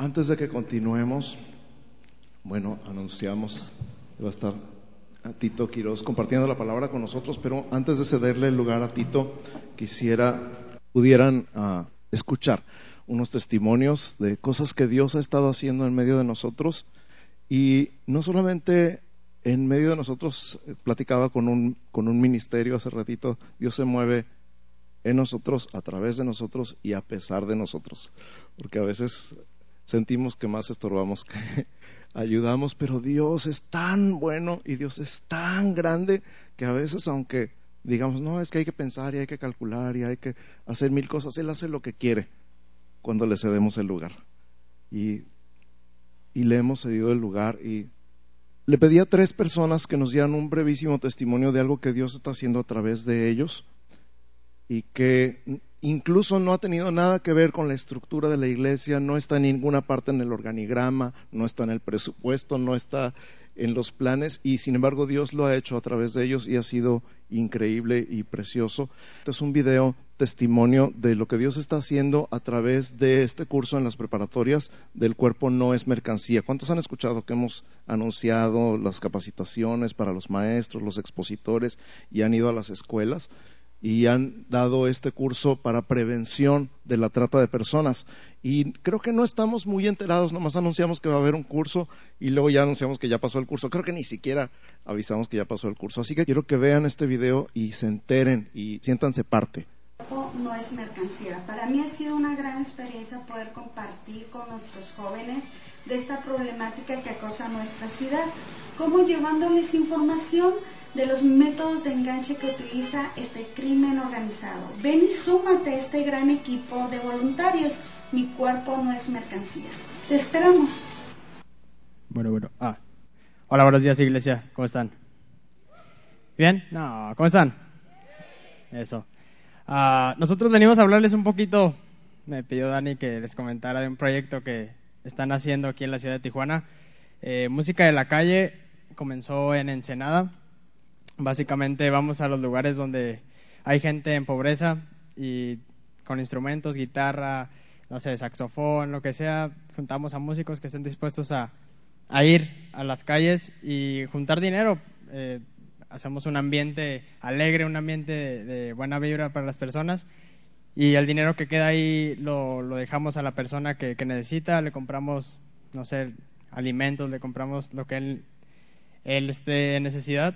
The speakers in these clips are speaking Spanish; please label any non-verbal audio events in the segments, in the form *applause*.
Antes de que continuemos, bueno, anunciamos que va a estar a Tito Quiroz compartiendo la palabra con nosotros, pero antes de cederle el lugar a Tito, quisiera pudieran uh, escuchar unos testimonios de cosas que Dios ha estado haciendo en medio de nosotros. Y no solamente en medio de nosotros, eh, platicaba con un, con un ministerio hace ratito, Dios se mueve en nosotros, a través de nosotros y a pesar de nosotros, porque a veces sentimos que más estorbamos que *laughs* ayudamos, pero Dios es tan bueno y Dios es tan grande que a veces aunque digamos, no, es que hay que pensar y hay que calcular y hay que hacer mil cosas, Él hace lo que quiere cuando le cedemos el lugar. Y, y le hemos cedido el lugar y le pedí a tres personas que nos dieran un brevísimo testimonio de algo que Dios está haciendo a través de ellos y que incluso no ha tenido nada que ver con la estructura de la iglesia, no está en ninguna parte en el organigrama, no está en el presupuesto, no está en los planes y sin embargo Dios lo ha hecho a través de ellos y ha sido increíble y precioso. Este es un video testimonio de lo que Dios está haciendo a través de este curso en las preparatorias del cuerpo no es mercancía. ¿Cuántos han escuchado que hemos anunciado las capacitaciones para los maestros, los expositores y han ido a las escuelas? Y han dado este curso para prevención de la trata de personas. Y creo que no estamos muy enterados, nomás anunciamos que va a haber un curso y luego ya anunciamos que ya pasó el curso. Creo que ni siquiera avisamos que ya pasó el curso. Así que quiero que vean este video y se enteren y siéntanse parte. No es mercancía. Para mí ha sido una gran experiencia poder compartir con nuestros jóvenes de esta problemática que acosa nuestra ciudad, como llevándoles información de los métodos de enganche que utiliza este crimen organizado. Ven y súmate a este gran equipo de voluntarios. Mi cuerpo no es mercancía. Te esperamos. Bueno, bueno. Ah. Hola, buenos días, iglesia. ¿Cómo están? ¿Bien? No, ¿cómo están? Eso. Ah, nosotros venimos a hablarles un poquito. Me pidió Dani que les comentara de un proyecto que están haciendo aquí en la ciudad de Tijuana. Eh, música de la calle comenzó en Ensenada Básicamente vamos a los lugares donde hay gente en pobreza y con instrumentos, guitarra, no sé, saxofón, lo que sea, juntamos a músicos que estén dispuestos a, ir a las calles y juntar dinero. Eh, hacemos un ambiente alegre, un ambiente de, buena vibra para las personas y el dinero que queda ahí lo, dejamos a la persona que, necesita, le compramos, no sé, alimentos, le compramos lo que él, él esté en necesidad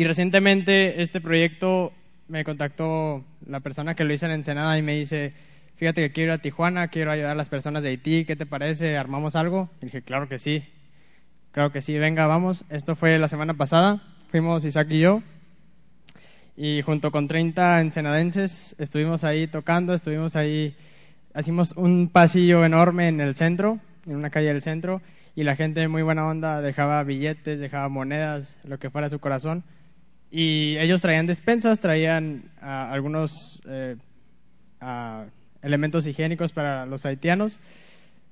y recientemente este proyecto me contactó la persona que lo hizo en Ensenada y me dice, fíjate que quiero ir a Tijuana, quiero ayudar a las personas de Haití, ¿qué te parece? ¿Armamos algo? Y dije, claro que sí, claro que sí, venga, vamos. Esto fue la semana pasada, fuimos Isaac y yo, y junto con 30 ensenadenses estuvimos ahí tocando, estuvimos ahí, hicimos un pasillo enorme en el centro, en una calle del centro, y la gente muy buena onda dejaba billetes, dejaba monedas, lo que fuera su corazón y ellos traían despensas, traían ah, algunos ah, elementos higiénicos para los haitianos,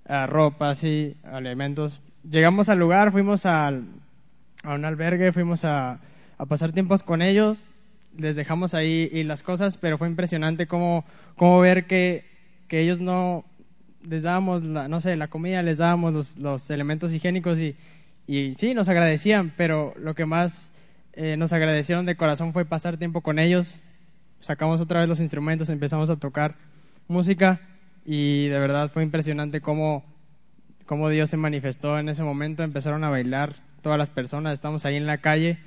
uh, ropa, y alimentos. Llegamos al lugar, fuimos a un albergue, fuimos a, pasar tiempos con ellos, les dejamos ahí y las cosas, pero fue impresionante cómo, cómo ver que, que ellos no les dábamos, la, no sé, la comida, les dábamos los, los elementos higiénicos y, y sí, nos agradecían, pero lo que más eh, nos agradecieron de corazón fue pasar tiempo con ellos. Sacamos otra vez los instrumentos, empezamos a tocar música y de verdad fue impresionante cómo, cómo Dios se manifestó en ese momento. Empezaron a bailar todas las personas, estamos ahí en la calle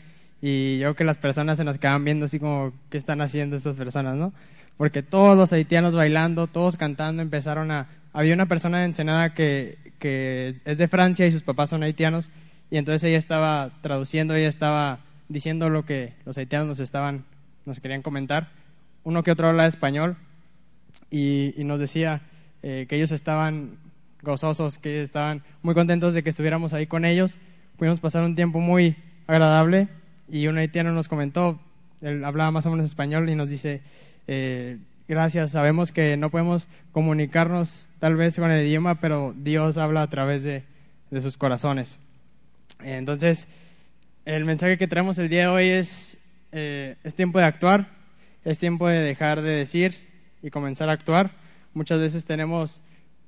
y yo que las personas se nos quedaban viendo así como, ¿qué están haciendo estas personas, no? Porque todos los haitianos bailando, todos cantando, empezaron a... Había una persona de Ensenada que, que es de Francia y sus papás son haitianos y entonces ella estaba traduciendo, ella estaba diciendo lo que los haitianos nos estaban, nos querían comentar. Uno que otro habla español y, nos decía eh, que ellos estaban gozosos, que estaban muy contentos de que estuviéramos ahí con ellos. Pudimos pasar un tiempo muy agradable y un haitiano nos comentó, él hablaba más o menos español y nos dice, eh, gracias, sabemos que no podemos comunicarnos tal vez con el idioma, pero Dios habla a través de, de sus corazones. Entonces, el mensaje que traemos el día de hoy es, eh, es tiempo de actuar, es tiempo de dejar de decir y comenzar a actuar. Muchas veces tenemos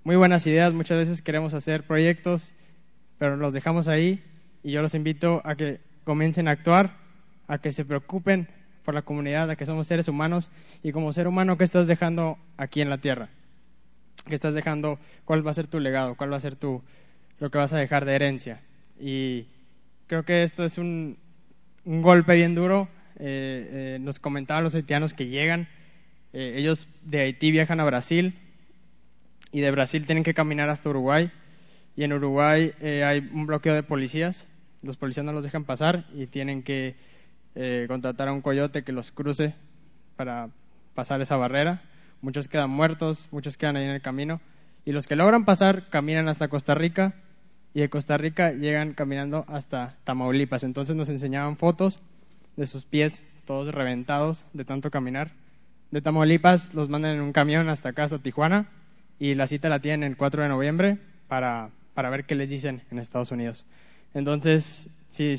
muy buenas ideas, muchas veces queremos hacer proyectos, pero los dejamos ahí y yo los invito a que comiencen a actuar, a que se preocupen por la comunidad, a que somos seres humanos y como ser humano, ¿qué estás dejando aquí en la tierra? ¿Qué estás dejando? ¿Cuál va a ser tu legado? ¿Cuál va a ser tu, lo que vas a dejar de herencia? Y creo que esto es un, un golpe bien duro. Eh, eh, nos comentaban los haitianos que llegan, eh, ellos de Haití viajan a Brasil y de Brasil tienen que caminar hasta Uruguay. Y en Uruguay hay un bloqueo de policías, los policías no los dejan pasar y tienen que contratar a un coyote que los cruce para pasar esa barrera. Muchos quedan muertos, muchos quedan ahí en el camino. Y los que logran pasar caminan hasta Costa Rica y de Costa Rica llegan caminando hasta Tamaulipas. Entonces nos enseñaban fotos de sus pies todos reventados de tanto caminar. De Tamaulipas los mandan en un camión hasta acá, hasta Tijuana, y la cita la tienen el 4 de noviembre para, para ver qué les dicen en Estados Unidos. Entonces, si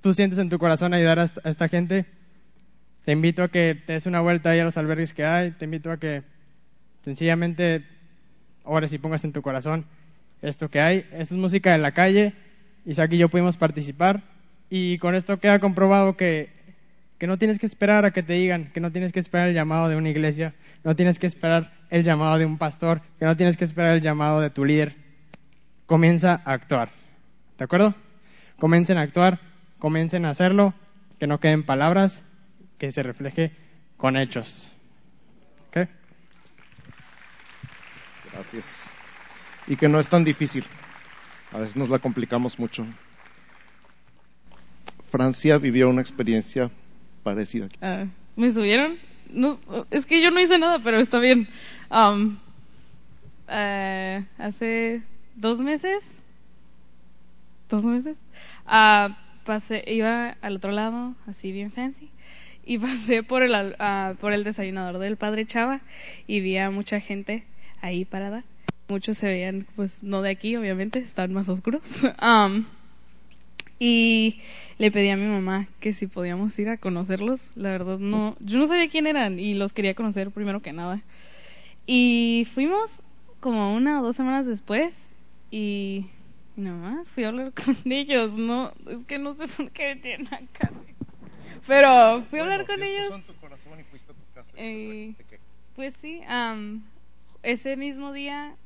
tú sientes en tu corazón ayudar a esta, gente, te invito a que te des una vuelta ahí a los albergues que hay, te invito a que sencillamente ores y pongas en tu corazón esto que hay. Esto es música en la calle. Isaac y yo pudimos participar. Y con esto queda comprobado que, que no tienes que esperar a que te digan, que no tienes que esperar el llamado de una iglesia, no tienes que esperar el llamado de un pastor, que no tienes que esperar el llamado de tu líder. Comienza a actuar. ¿De acuerdo? Comiencen a actuar, comiencen a hacerlo, que no queden palabras, que se refleje con hechos. ¿Ok? Gracias y que no es tan difícil. A veces nos la complicamos mucho. Francia vivió una experiencia parecida. Ah, ¿Me subieron? Es que yo no hice nada, pero está bien. Um, eh, hace dos meses, dos meses, uh, pasé, iba al otro lado, así bien fancy, y *laughs* pasé por el, uh, por el desayunador del padre Chava y vi a mucha gente ahí parada Muchos se veían, pues no de aquí, obviamente, están más oscuros. *laughs* Um, y le pedí a mi mamá que si podíamos ir a conocerlos. La verdad, no, yo no sabía quién eran y los quería conocer primero que nada. Y fuimos como una o dos semanas después y, nada más fui a hablar *laughs* con ellos. No, es que no sé por qué tienen acá. Pero fui a hablar con ellos. pues sí, um, ese mismo día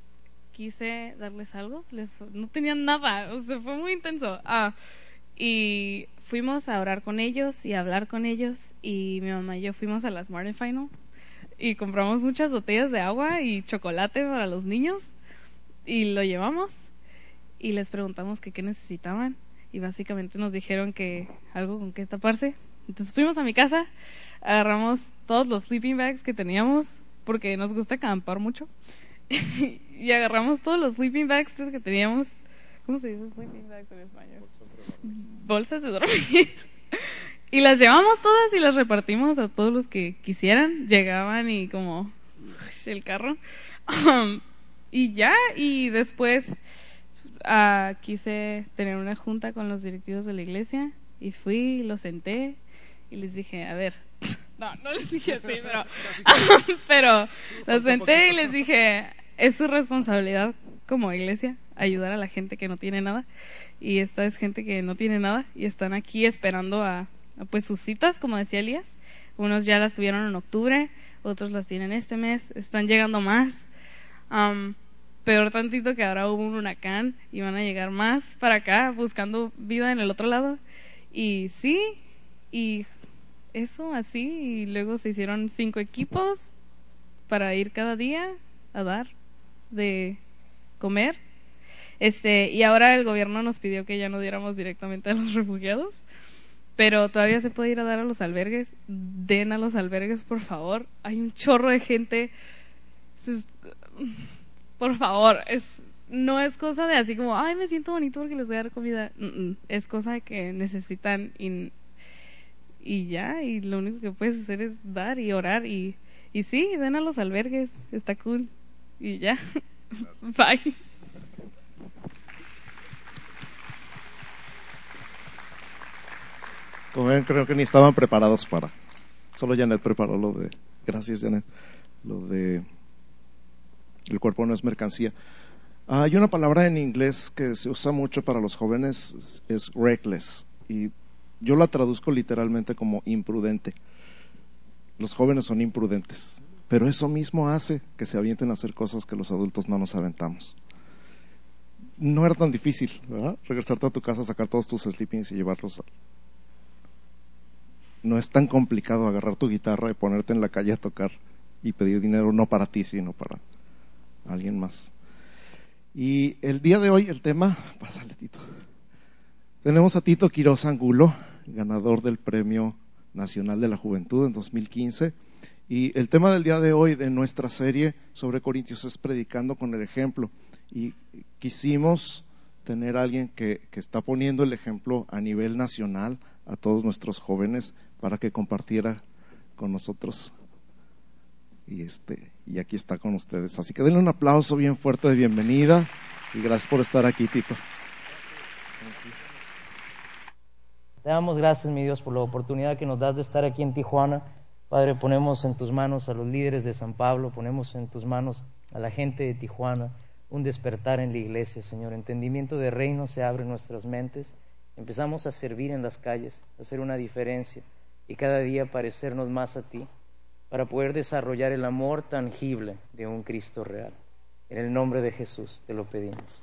quise darles algo, les, no tenían nada, o sea, fue muy intenso. Ah, y fuimos a orar con ellos y a hablar con ellos y mi mamá y yo fuimos a la Smart Final y compramos muchas botellas de agua y chocolate para los niños y lo llevamos y les preguntamos que qué necesitaban y básicamente nos dijeron que algo con qué taparse. Entonces fuimos a mi casa, agarramos todos los sleeping bags que teníamos porque nos gusta acampar mucho *laughs* y agarramos todos los sleeping bags que teníamos. ¿Cómo se dice sleeping bags en español? Bolsas de dormir. *laughs* y las llevamos todas y las repartimos a todos los que quisieran. Llegaban y como el carro. Um, y ya, y después uh, quise tener una junta con los directivos de la iglesia y fui, lo senté y les dije, a ver, *laughs* no, no les dije así, pero, *laughs* pero los senté y les dije, es su responsabilidad como iglesia ayudar a la gente que no tiene nada. Y esta es gente que no tiene nada y están aquí esperando a, pues sus citas como decía Elías. Unos ya las tuvieron en octubre otros las tienen este mes están llegando más. Peor tantito que ahora hubo un huracán y van a llegar más para acá buscando vida en el otro lado. Y sí y eso así y luego se hicieron cinco equipos para ir cada día a dar de comer. Este, y ahora el gobierno nos pidió que ya no diéramos directamente a los *laughs* refugiados, pero todavía se puede ir a dar a los albergues. Den a los albergues, por favor. Hay un chorro de gente. Por favor, es no es cosa de así como, ay, me siento bonito porque les voy a dar comida. Es cosa de que necesitan y, y ya, y lo único que puedes hacer es dar y orar y, y sí, den a los albergues, está cool. Y ya. Bye. Como ven, creo que ni estaban preparados para. Solo Janet preparó lo de. Gracias, Janet. Lo de. El cuerpo no es mercancía. Hay una palabra en inglés que se usa mucho para los jóvenes, es reckless, y yo la traduzco literalmente como imprudente. Los jóvenes son imprudentes, pero eso mismo hace que se avienten a hacer cosas que los adultos no nos aventamos. No era tan difícil, ¿verdad? Regresarte a tu casa, sacar todos tus sleepings y llevarlos. A... No es tan complicado agarrar tu guitarra y ponerte en la calle a tocar y pedir dinero no para ti, sino para alguien más. Y el día de hoy el tema, pásale Tito. Tenemos a Tito Quiroz Angulo, ganador del Premio Nacional de la Juventud en 2015. Y el tema del día de hoy de nuestra serie sobre Corintios es predicando con el ejemplo. Y quisimos tener a alguien que, que está poniendo el ejemplo a nivel nacional a todos nuestros jóvenes para que compartiera con nosotros y este y aquí está con ustedes. Así que denle un aplauso bien fuerte de bienvenida y gracias por estar aquí, Tito. Te damos gracias, mi Dios, por la oportunidad que nos das de estar aquí en Tijuana. Padre, ponemos en tus manos a los líderes de San Pablo, ponemos en tus manos a la gente de Tijuana, un despertar en la iglesia, Señor. Entendimiento de reino se abre en nuestras mentes. Empezamos a servir en las calles, a hacer una diferencia y cada día parecernos más a ti para poder desarrollar el amor tangible de un Cristo real. En el nombre de Jesús te lo pedimos.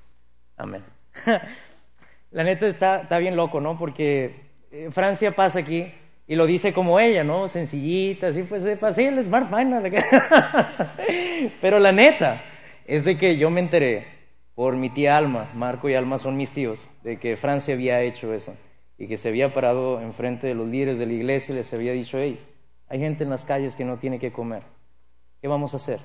Amén. *laughs* La neta está, está bien loco, ¿no? Porque eh, Francia pasa aquí y lo dice como ella, ¿no? Sencillita, así pues, así el Smart Final. *laughs* Pero la neta es de que yo me enteré por mi tía Alma, Marco y Alma son mis tíos, de que Francia había hecho eso y que se había parado enfrente de los líderes de la iglesia y les había dicho, hey, hay gente en las calles que no tiene que comer. ¿Qué vamos a hacer?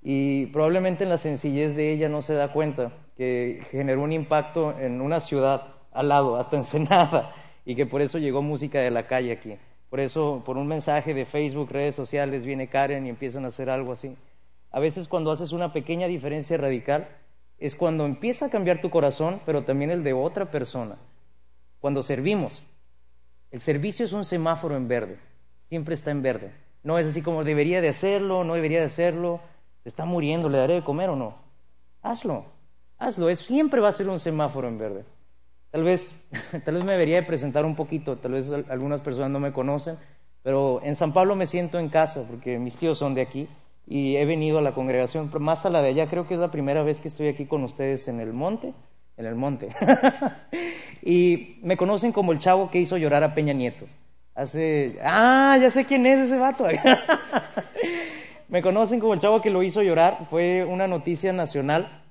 Y probablemente en la sencillez de ella no se da cuenta que generó un impacto en una ciudad al lado, hasta Ensenada, y que por eso llegó música de la calle aquí. Por eso, por un mensaje de Facebook, redes sociales, viene Karen y empiezan a hacer algo así. A veces cuando haces una pequeña diferencia radical, es cuando empieza a cambiar tu corazón, pero también el de otra persona. Cuando servimos, el servicio es un semáforo en verde siempre está en verde. No es así como debería de hacerlo, no debería de hacerlo, se está muriendo, ¿le daré de comer o no? Hazlo, hazlo, es, siempre va a ser un semáforo en verde. Tal vez, *laughs* tal vez me debería de presentar un poquito, tal vez algunas personas no me conocen, pero en San Pablo me siento en casa porque mis tíos son de aquí y he venido a la congregación, más a la de allá, creo que es la primera vez que estoy aquí con ustedes en el monte, en el monte. *laughs* y me conocen como el chavo que hizo llorar a Peña Nieto. Hace. Ah, ya sé quién es ese vato. *laughs* Me conocen como el chavo que lo hizo llorar. Fue una noticia nacional.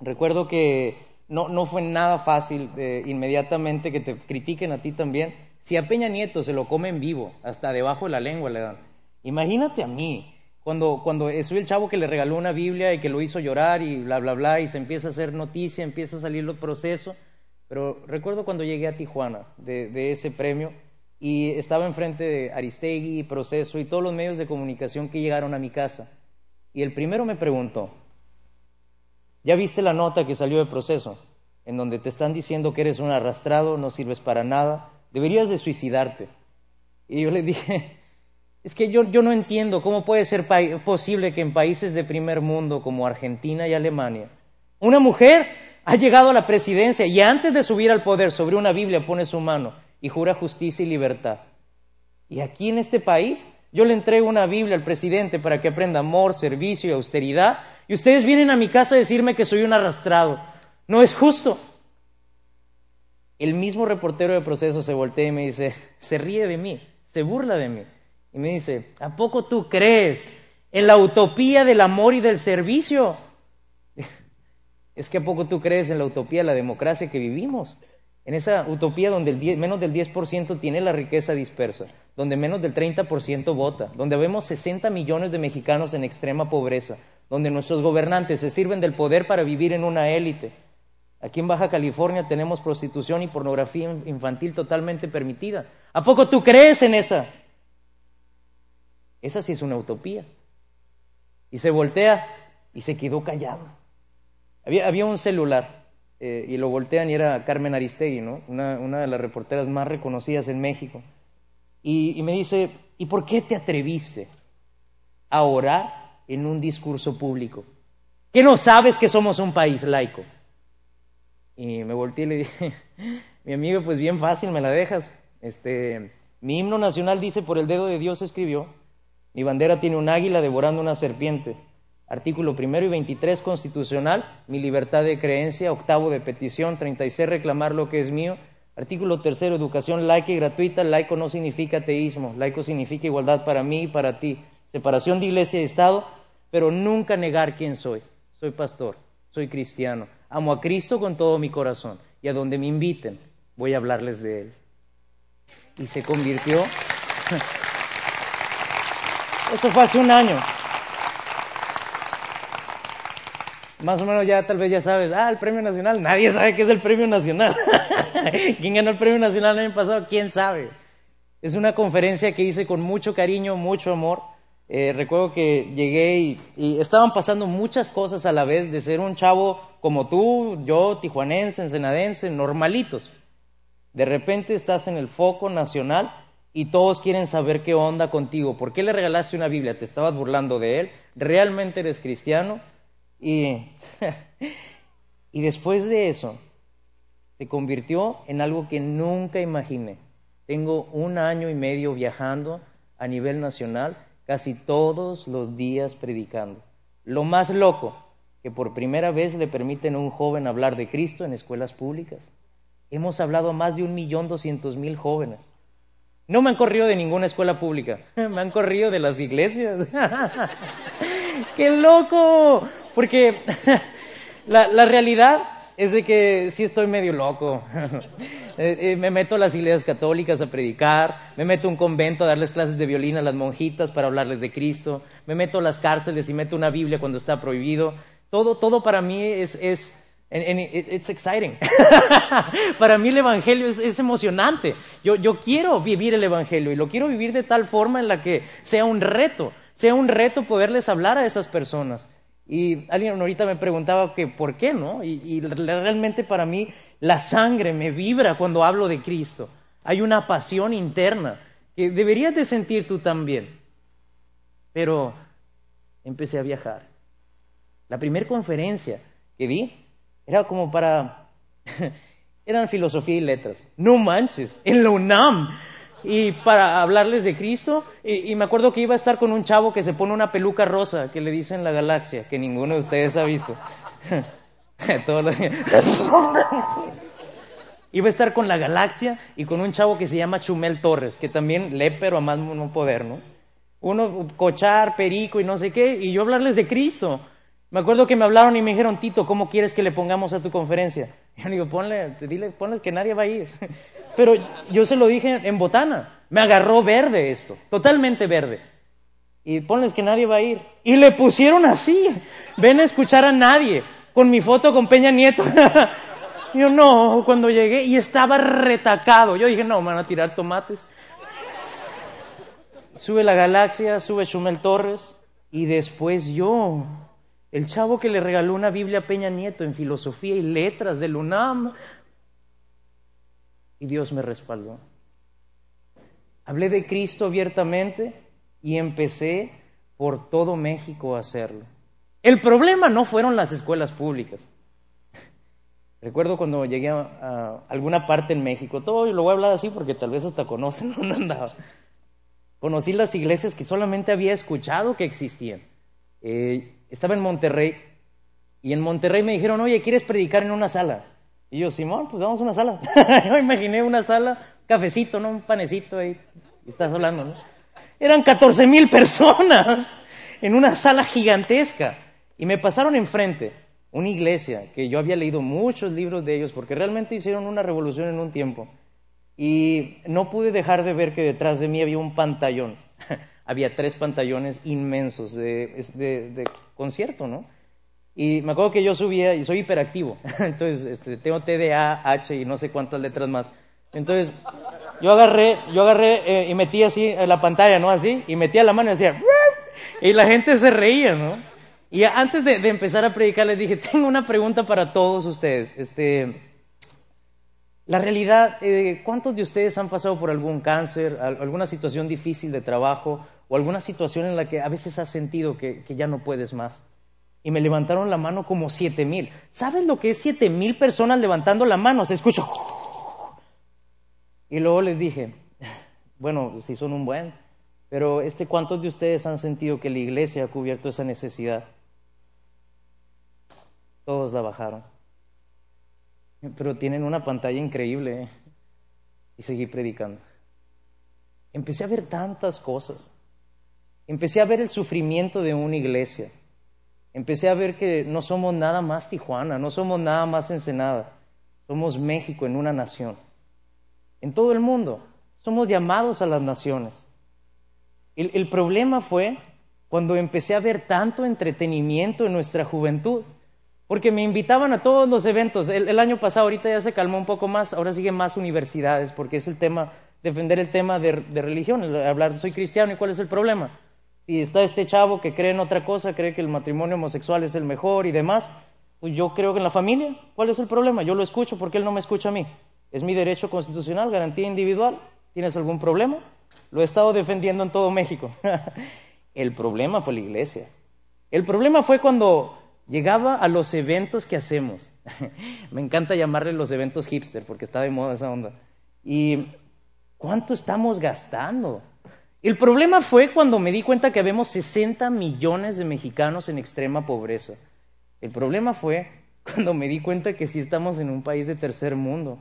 Recuerdo que no, fue nada fácil eh, inmediatamente que te critiquen a ti también. Si a Peña Nieto se lo comen vivo, hasta debajo de la lengua le dan. Imagínate a mí, cuando, cuando soy el chavo que le regaló una Biblia y que lo hizo llorar y bla, bla, bla, y se empieza a hacer noticia, empieza a salir el proceso. Pero recuerdo cuando llegué a Tijuana de, de ese premio y estaba enfrente de Aristegui, Proceso y todos los medios de comunicación que llegaron a mi casa. Y el primero me preguntó, ¿ya viste la nota que salió de Proceso? En donde te están diciendo que eres un arrastrado, no sirves para nada, deberías de suicidarte. Y yo le dije, *laughs* es que yo, yo no entiendo cómo puede ser posible que en países de primer mundo como Argentina y Alemania, una mujer ha llegado a la presidencia y antes de subir al poder sobre una Biblia pone su mano y jura justicia y libertad. Y aquí en este país yo le entrego una Biblia al presidente para que aprenda amor, servicio y austeridad, y ustedes vienen a mi casa a decirme que soy un arrastrado. No es justo. El mismo reportero de proceso se voltea y me dice, se ríe de mí, se burla de mí. Y me dice, ¿a poco tú crees en la utopía del amor y del servicio? *laughs* Es que a poco tú crees en la utopía de la democracia que vivimos. En esa utopía donde menos del 10% tiene la riqueza dispersa, donde menos del 30% vota, donde vemos 60 millones de mexicanos en extrema pobreza, donde nuestros gobernantes se sirven del poder para vivir en una élite. Aquí en Baja California tenemos prostitución y pornografía infantil totalmente permitida. ¿A poco tú crees en esa? Esa sí es una utopía. Y se voltea y se quedó callado. Había un celular eh, y lo voltean y era Carmen Aristegui, ¿no? una, de las reporteras más reconocidas en México. Y, y me dice, ¿y por qué te atreviste a orar en un discurso público? ¿Qué no sabes que somos un país laico? Y me volteé y le dije, *laughs* mi amigo, pues bien fácil, me la dejas. Este, mi himno nacional dice, por el dedo de Dios escribió, mi bandera tiene un águila devorando una serpiente. Artículo primero y 23 constitucional, mi libertad de creencia, octavo de petición, 36 reclamar lo que es mío. Artículo tercero, educación laica y gratuita, laico no significa ateísmo, laico significa igualdad para mí y para ti, separación de iglesia y Estado, pero nunca negar quién soy. Soy pastor, soy cristiano, amo a Cristo con todo mi corazón y a donde me inviten voy a hablarles de Él. Y se convirtió, *laughs* eso fue hace un año, más o menos ya tal vez ya sabes, ah, el premio nacional, nadie sabe qué es el premio nacional. *laughs* ¿Quién ganó el premio nacional el año pasado? ¿Quién sabe? Es una conferencia que hice con mucho cariño, mucho amor. Eh, recuerdo que llegué y, estaban pasando muchas cosas a la vez de ser un chavo como tú, yo, tijuanense, ensenadense, normalitos. De repente estás en el foco nacional y todos quieren saber qué onda contigo. ¿Por qué le regalaste una Biblia? ¿Te estabas burlando de él? ¿Realmente eres cristiano? Y, *laughs* y después de eso, se convirtió en algo que nunca imaginé. Tengo un año y medio viajando a nivel nacional, casi todos los días predicando. Lo más loco, que por primera vez le permiten a un joven hablar de Cristo en escuelas públicas. Hemos hablado a más de un millón doscientos mil jóvenes. No me han corrido de ninguna escuela pública, *laughs* me han corrido de las iglesias. *laughs* ¡Qué loco! Porque *laughs* la, realidad es de que sí estoy medio loco. *laughs* Eh, eh, me meto a las iglesias católicas a predicar, me meto a un convento a darles clases de violín a las monjitas para hablarles de Cristo, me meto a las cárceles y meto una Biblia cuando está prohibido. Todo, todo para mí es, es it's exciting. *laughs* para mí el Evangelio es, es emocionante. Yo, yo quiero vivir el Evangelio y lo quiero vivir de tal forma en la que sea un reto, sea un reto poderles hablar a esas personas. Y alguien ahorita me preguntaba que por qué, ¿no? Y, realmente para mí la sangre me vibra cuando hablo de Cristo. Hay una pasión interna que deberías de sentir tú también. Pero empecé a viajar. La primera conferencia que di era como para... *laughs* eran filosofía y letras. No manches, en la UNAM y para hablarles de Cristo. Y, me acuerdo que iba a estar con un chavo que se pone una peluca rosa, que le dicen la galaxia, que ninguno de ustedes ha visto. *laughs* *laughs* iba a estar con la galaxia y con un chavo que se llama Chumel Torres, que también lee, pero a más no poder, ¿no? Uno cochar, perico y no sé qué, y yo hablarles de Cristo. Me acuerdo que me hablaron y me dijeron, Tito, ¿cómo quieres que le pongamos a tu conferencia? Y *laughs* yo digo, ponle, dile, ponle que nadie va a ir. *laughs* Pero yo se lo dije en botana. Me agarró verde esto, totalmente verde. Y ponles que nadie va a ir. Y le pusieron así. *laughs* Ven a escuchar a nadie. Con mi foto con Peña Nieto. yo no, cuando llegué y estaba retacado. Yo dije, no, me van a tirar tomates. Sube la galaxia, sube Chumel Torres. Y después yo, el chavo que le regaló una Biblia a Peña Nieto en filosofía y letras del UNAM y Dios me respaldó. Hablé de Cristo abiertamente y empecé por todo México a hacerlo. El problema no fueron las escuelas públicas. *laughs* Recuerdo cuando llegué a, alguna parte en México, todo lo voy a hablar así porque tal vez hasta conocen *laughs* dónde andaba. Conocí las iglesias que solamente había escuchado que existían. Eh, estaba en Monterrey y en Monterrey me dijeron, oye, ¿quieres predicar en una sala? Y yo, Simón, pues vamos a una sala. *laughs* yo imaginé una sala, cafecito, ¿no? Un panecito ahí. Estás hablando. Eran 14 mil personas *laughs* en una sala gigantesca. Y me pasaron enfrente una iglesia que yo había leído muchos libros de ellos porque realmente hicieron una revolución en un tiempo. Y no pude dejar de ver que detrás de mí había un pantallón. *laughs* había tres pantallones inmensos de, de, de concierto, ¿no? Y me acuerdo que yo subía, y soy hiperactivo, *laughs* entonces este, tengo TDA, H y no sé cuántas letras más. Entonces, yo agarré, yo agarré eh, y metí así en la pantalla, ¿no? Así, y metía la mano y decía, y la gente se reía, ¿no? Y antes de, empezar a predicar les dije, tengo una pregunta para todos ustedes. Este, la realidad, eh, ¿cuántos de ustedes han pasado por algún cáncer, alguna situación difícil de trabajo o alguna situación en la que a veces has sentido que ya no puedes más? y me levantaron la mano como siete mil. ¿Saben lo que es siete mil personas levantando la mano? Se escucha. Y luego les dije, *laughs* bueno, si son un buen, pero este, ¿cuántos de ustedes han sentido que la iglesia ha cubierto esa necesidad? Todos la bajaron. Pero tienen una pantalla increíble. ¿eh? Y seguí predicando. Empecé a ver tantas cosas. Empecé a ver el sufrimiento de una iglesia. Empecé a ver que no somos nada más Tijuana, no somos nada más Ensenada. Somos México en una nación. En todo el mundo. Somos llamados a las naciones. El, el problema fue cuando empecé a ver tanto entretenimiento en nuestra juventud porque me invitaban a todos los eventos. El, año pasado, ahorita ya se calmó un poco más, ahora siguen más universidades, porque es el tema, defender el tema de, religión, hablar, soy cristiano, ¿y cuál es el problema? Si está este chavo que cree en otra cosa, cree que el matrimonio homosexual es el mejor y demás, pues yo creo que en la familia, ¿cuál es el problema? Yo lo escucho, porque él no me escucha a mí? Es mi derecho constitucional, garantía individual. ¿Tienes algún problema? Lo he estado defendiendo en todo México. *laughs* el problema fue la iglesia. El problema fue cuando Llegaba a los eventos que hacemos. *laughs* Me encanta llamarle los eventos hipster porque está de moda esa onda. ¿Y cuánto estamos gastando? El problema fue cuando me di cuenta que habemos 60 millones de mexicanos en extrema pobreza. El problema fue cuando me di cuenta que sí estamos en un país de tercer mundo.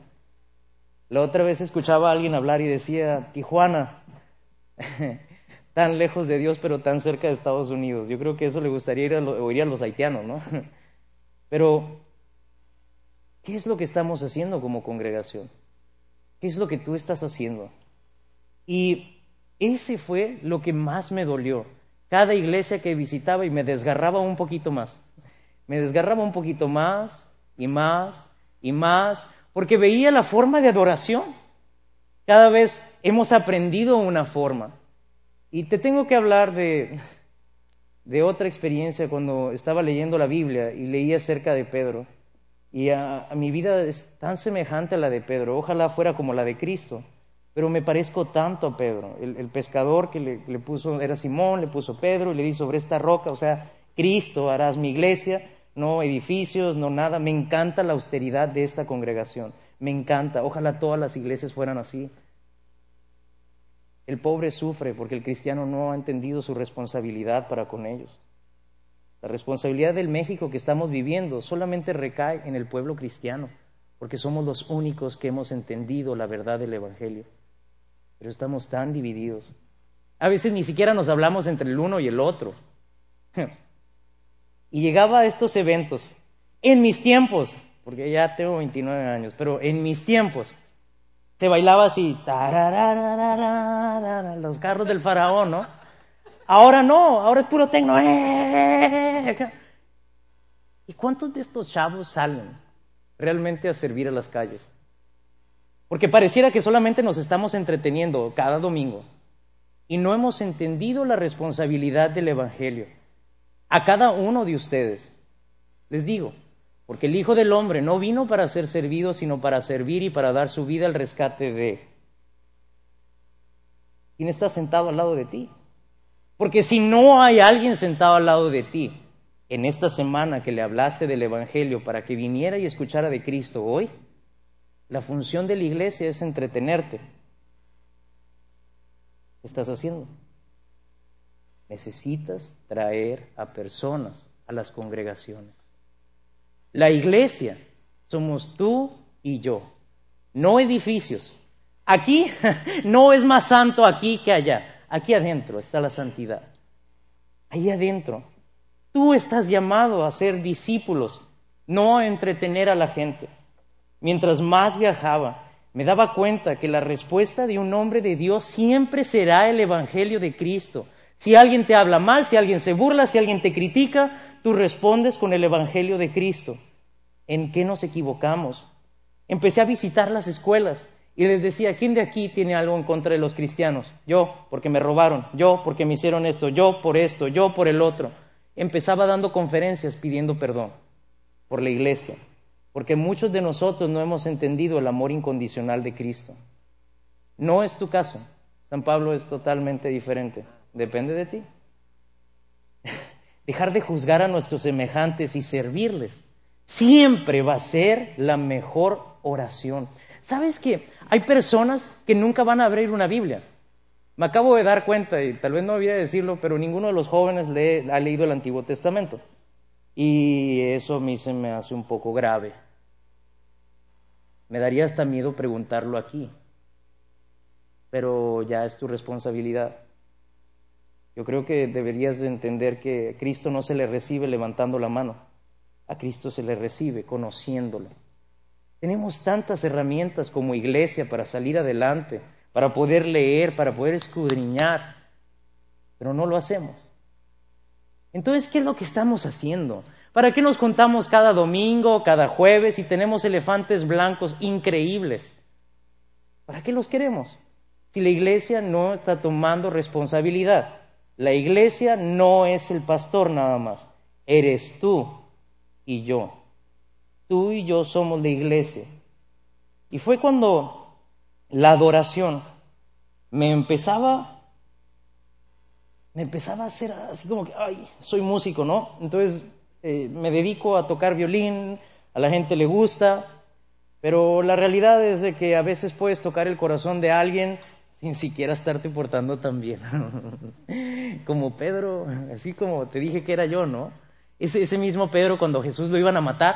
La otra vez escuchaba a alguien hablar y decía, Tijuana, *laughs* tan lejos de Dios, pero tan cerca de Estados Unidos. Yo creo que eso le gustaría ir a oír a los haitianos, ¿no? *laughs* Pero, ¿qué es lo que estamos haciendo como congregación? ¿Qué es lo que tú estás haciendo? Y ese fue lo que más me dolió. Cada iglesia que visitaba y me desgarraba un poquito más. Me desgarraba un poquito más y más y más, porque veía la forma de adoración. Cada vez hemos aprendido una forma. Y te tengo que hablar de, de otra experiencia cuando estaba leyendo la Biblia y leía acerca de Pedro. Y a, mi vida es tan semejante a la de Pedro. Ojalá fuera como la de Cristo. Pero me parezco tanto a Pedro. El, pescador que le, puso, era Simón, le puso Pedro y le dice sobre esta roca, o sea, Cristo harás mi iglesia, no edificios, no nada. Me encanta la austeridad de esta congregación. Me encanta. Ojalá todas las iglesias fueran así. El pobre sufre porque el cristiano no ha entendido su responsabilidad para con ellos. La responsabilidad del México que estamos viviendo solamente recae en el pueblo cristiano, porque somos los únicos que hemos entendido la verdad del Evangelio. Pero estamos tan divididos. A veces ni siquiera nos hablamos entre el uno y el otro. *laughs* Y llegaba a estos eventos, en mis tiempos, porque ya tengo 29 años, pero en mis tiempos, se bailaba así, los carros del faraón, ¿no? Ahora no, ahora es puro tecno. Eh. ¿Y cuántos de estos chavos salen realmente a servir a las calles? Porque pareciera que solamente nos estamos entreteniendo cada domingo y no hemos entendido la responsabilidad del Evangelio. A cada uno de ustedes, les digo, porque el Hijo del Hombre no vino para ser servido, sino para servir y para dar su vida al rescate de... ¿Quién está sentado al lado de ti? Porque si no hay alguien sentado al lado de ti, en esta semana que le hablaste del Evangelio para que viniera y escuchara de Cristo hoy, la función de la iglesia es entretenerte. ¿Qué estás haciendo? Necesitas traer a personas a las congregaciones. La iglesia somos tú y yo, no edificios. Aquí *laughs* no es más santo aquí que allá. Aquí adentro está la santidad. Ahí adentro. Tú estás llamado a ser discípulos, no a entretener a la gente. Mientras más viajaba, me daba cuenta que la respuesta de un hombre de Dios siempre será el Evangelio de Cristo. Si alguien te habla mal, si alguien se burla, si alguien te critica, tú respondes con el Evangelio de Cristo. ¿En qué nos equivocamos? Empecé a visitar las escuelas y les decía, ¿quién de aquí tiene algo en contra de los cristianos? Yo, porque me robaron, yo, porque me hicieron esto, yo por esto, yo por el otro. Empezaba dando conferencias pidiendo perdón por la iglesia, porque muchos de nosotros no hemos entendido el amor incondicional de Cristo. No es tu caso. San Pablo es totalmente diferente. Depende de ti. *laughs* dejar de juzgar a nuestros semejantes y servirles. Siempre va a ser la mejor oración. ¿Sabes qué? Hay personas que nunca van a abrir una Biblia. Me acabo de dar cuenta, y tal vez no había decirlo, pero ninguno de los jóvenes ha leído el Antiguo Testamento. Y eso a mí se me hace un poco grave. Me daría hasta miedo preguntarlo aquí. Pero ya es tu responsabilidad. Yo creo que deberías de entender que a Cristo no se le recibe levantando la mano. A Cristo se le recibe conociéndole. Tenemos tantas herramientas como iglesia para salir adelante, para poder leer, para poder escudriñar, pero no lo hacemos. Entonces, ¿qué es lo que estamos haciendo? ¿Para qué nos contamos cada domingo, cada jueves y tenemos elefantes blancos increíbles? ¿Para qué los queremos? Si la iglesia no está tomando responsabilidad. La iglesia no es el pastor nada más. Eres tú y yo. Tú y yo somos la iglesia. Y fue cuando la adoración me empezaba me empezaba a hacer así como que, ay, soy músico, ¿no? Entonces eh, me dedico a tocar violín, a la gente le gusta, pero la realidad es de que a veces puedes tocar el corazón de alguien sin siquiera estarte portando tan bien. *laughs* como Pedro, así como te dije que era yo, ¿no? Ese, ese mismo Pedro cuando Jesús lo iban a matar,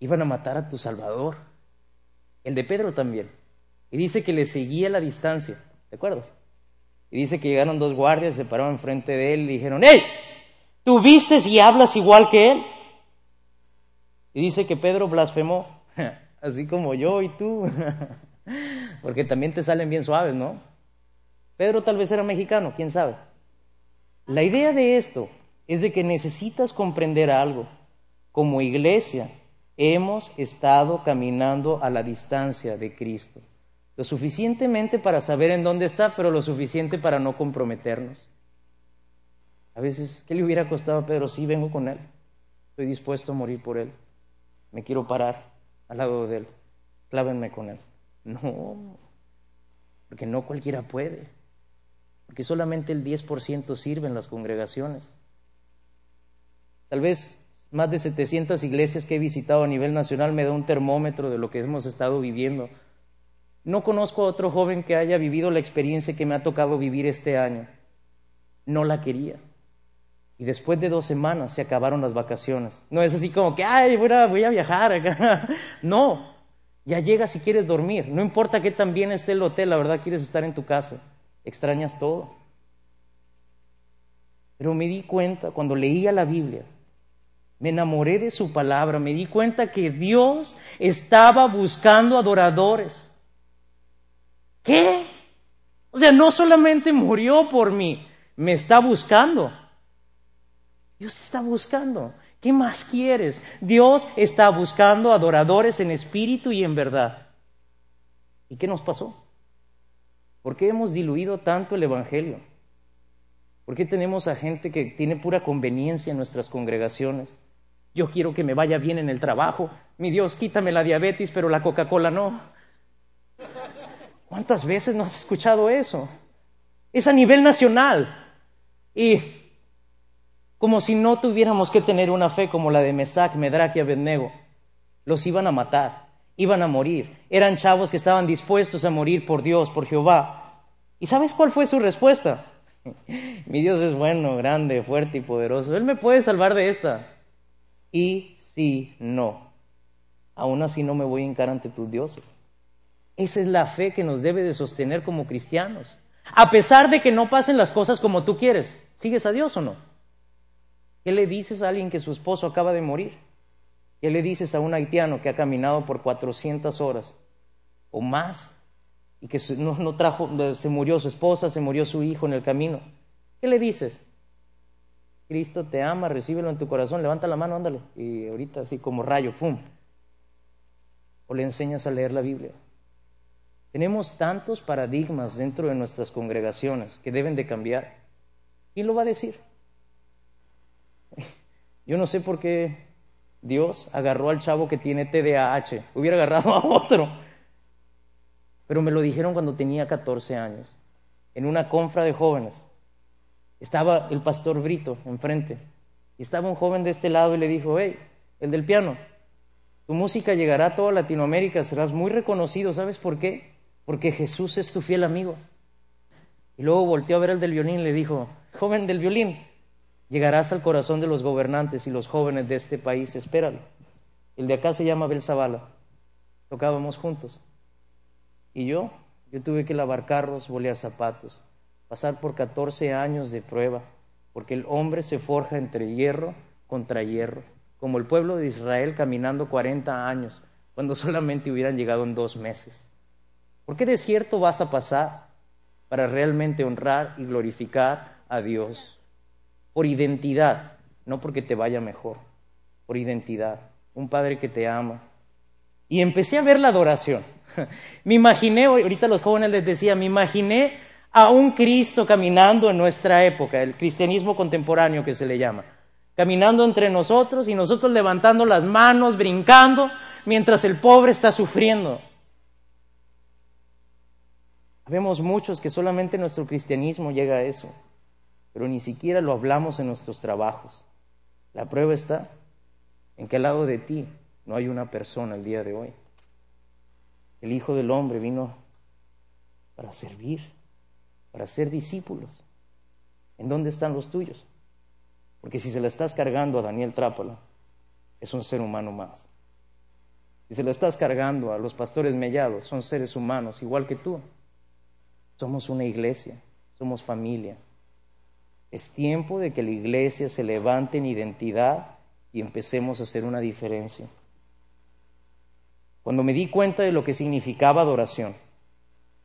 iban a matar a tu Salvador. El de Pedro también. Y dice que le seguía a la distancia, ¿te acuerdas? Y dice que llegaron dos guardias, se pararon enfrente de él y dijeron, ¡Ey! ¿Tú vistes y hablas igual que él? Y dice que Pedro blasfemó, *laughs* así como yo y tú, *laughs* porque también te salen bien suaves, ¿no? Pedro tal vez era mexicano, quién sabe. La idea de esto es de que necesitas comprender algo. Como iglesia hemos estado caminando a la distancia de Cristo. Lo suficientemente para saber en dónde está, pero lo suficiente para no comprometernos. A veces, ¿qué le hubiera costado a Pedro? Sí, vengo con él. Estoy dispuesto a morir por él. Me quiero parar al lado de él. Clávenme con él. No, porque no cualquiera puede. Porque solamente el 10% sirve en las congregaciones. Tal vez más de 700 iglesias que he visitado a nivel nacional me da un termómetro de lo que hemos estado viviendo. No conozco a otro joven que haya vivido la experiencia que me ha tocado vivir este año. No la quería. Y después de dos semanas se acabaron las vacaciones. No es así como que, ay, voy a, voy a viajar acá. *laughs* No, ya llegas si quieres dormir. No importa qué tan bien esté el hotel, la verdad quieres estar en tu casa. Extrañas todo. Pero me di cuenta cuando leía la Biblia, me enamoré de su palabra, me di cuenta que Dios estaba buscando adoradores. ¿Qué? O sea, no solamente murió por mí, me está buscando. Dios está buscando. ¿Qué más quieres? Dios está buscando adoradores en espíritu y en verdad. ¿Y qué nos pasó? ¿Por qué hemos diluido tanto el Evangelio? ¿Por qué tenemos a gente que tiene pura conveniencia en nuestras congregaciones? Yo quiero que me vaya bien en el trabajo. Mi Dios, quítame la diabetes, pero la Coca-Cola no. ¿Cuántas veces no has escuchado eso? Es a nivel nacional. Y como si no tuviéramos que tener una fe como la de Mesac, Medrach y Abednego. Los iban a matar, iban a morir. Eran chavos que estaban dispuestos a morir por Dios, por Jehová. ¿Y sabes cuál fue su respuesta? *laughs* Mi Dios es bueno, grande, fuerte y poderoso. Él me puede salvar de esta. Y si no, aún así no me voy a hincar ante tus dioses. Esa es la fe que nos debe de sostener como cristianos. A pesar de que no pasen las cosas como tú quieres, ¿sigues a Dios o no? ¿Qué le dices a alguien que su esposo acaba de morir? ¿Qué le dices a un haitiano que ha caminado por 400 horas o más y que no, trajo, se murió su esposa, se murió su hijo en el camino? ¿Qué le dices? Cristo te ama, recíbelo en tu corazón, levanta la mano, ándale. Y ahorita así como rayo, ¡fum! O le enseñas a leer la Biblia. Tenemos tantos paradigmas dentro de nuestras congregaciones que deben de cambiar. ¿Quién lo va a decir? Yo no sé por qué Dios agarró al chavo que tiene TDAH. Hubiera agarrado a otro. Pero me lo dijeron cuando tenía 14 años, en una confra de jóvenes. Estaba el pastor Brito enfrente. Y estaba un joven de este lado y le dijo, hey, el del piano, tu música llegará a toda Latinoamérica, serás muy reconocido, ¿sabes por qué? Porque Jesús es tu fiel amigo. Y luego volteó a ver al del violín y le dijo, joven del violín, llegarás al corazón de los gobernantes y los jóvenes de este país, espéralo. El de acá se llama Abel Zavala. Tocábamos juntos. Y yo, yo tuve que lavar carros, bolear zapatos, pasar por 14 años de prueba, porque el hombre se forja entre hierro contra hierro, como el pueblo de Israel caminando 40 años, cuando *laughs* solamente hubieran llegado en dos meses. ¿Por qué desierto vas a pasar para realmente honrar y glorificar a Dios? Por identidad, no porque te vaya mejor, por identidad. Un Padre que te ama. Y empecé a ver la adoración. *laughs* Me imaginé, ahorita los jóvenes les decía, me imaginé a un Cristo caminando en nuestra época, el cristianismo contemporáneo que se le llama, caminando entre nosotros y nosotros levantando las manos, brincando, mientras el pobre está sufriendo. Vemos muchos que solamente nuestro cristianismo llega a eso, pero ni siquiera lo hablamos en nuestros trabajos. La prueba está en que al lado de ti no hay una persona el día de hoy. El Hijo del Hombre vino para servir, para ser discípulos. ¿En dónde están los tuyos? Porque si se la estás cargando a Daniel Trápala, es un ser humano más. Si se la estás cargando a los pastores mellados, son seres humanos igual que tú. Somos una iglesia, somos familia. Es tiempo de que la iglesia se levante en identidad y empecemos a hacer una diferencia. Cuando me di cuenta de lo que significaba adoración,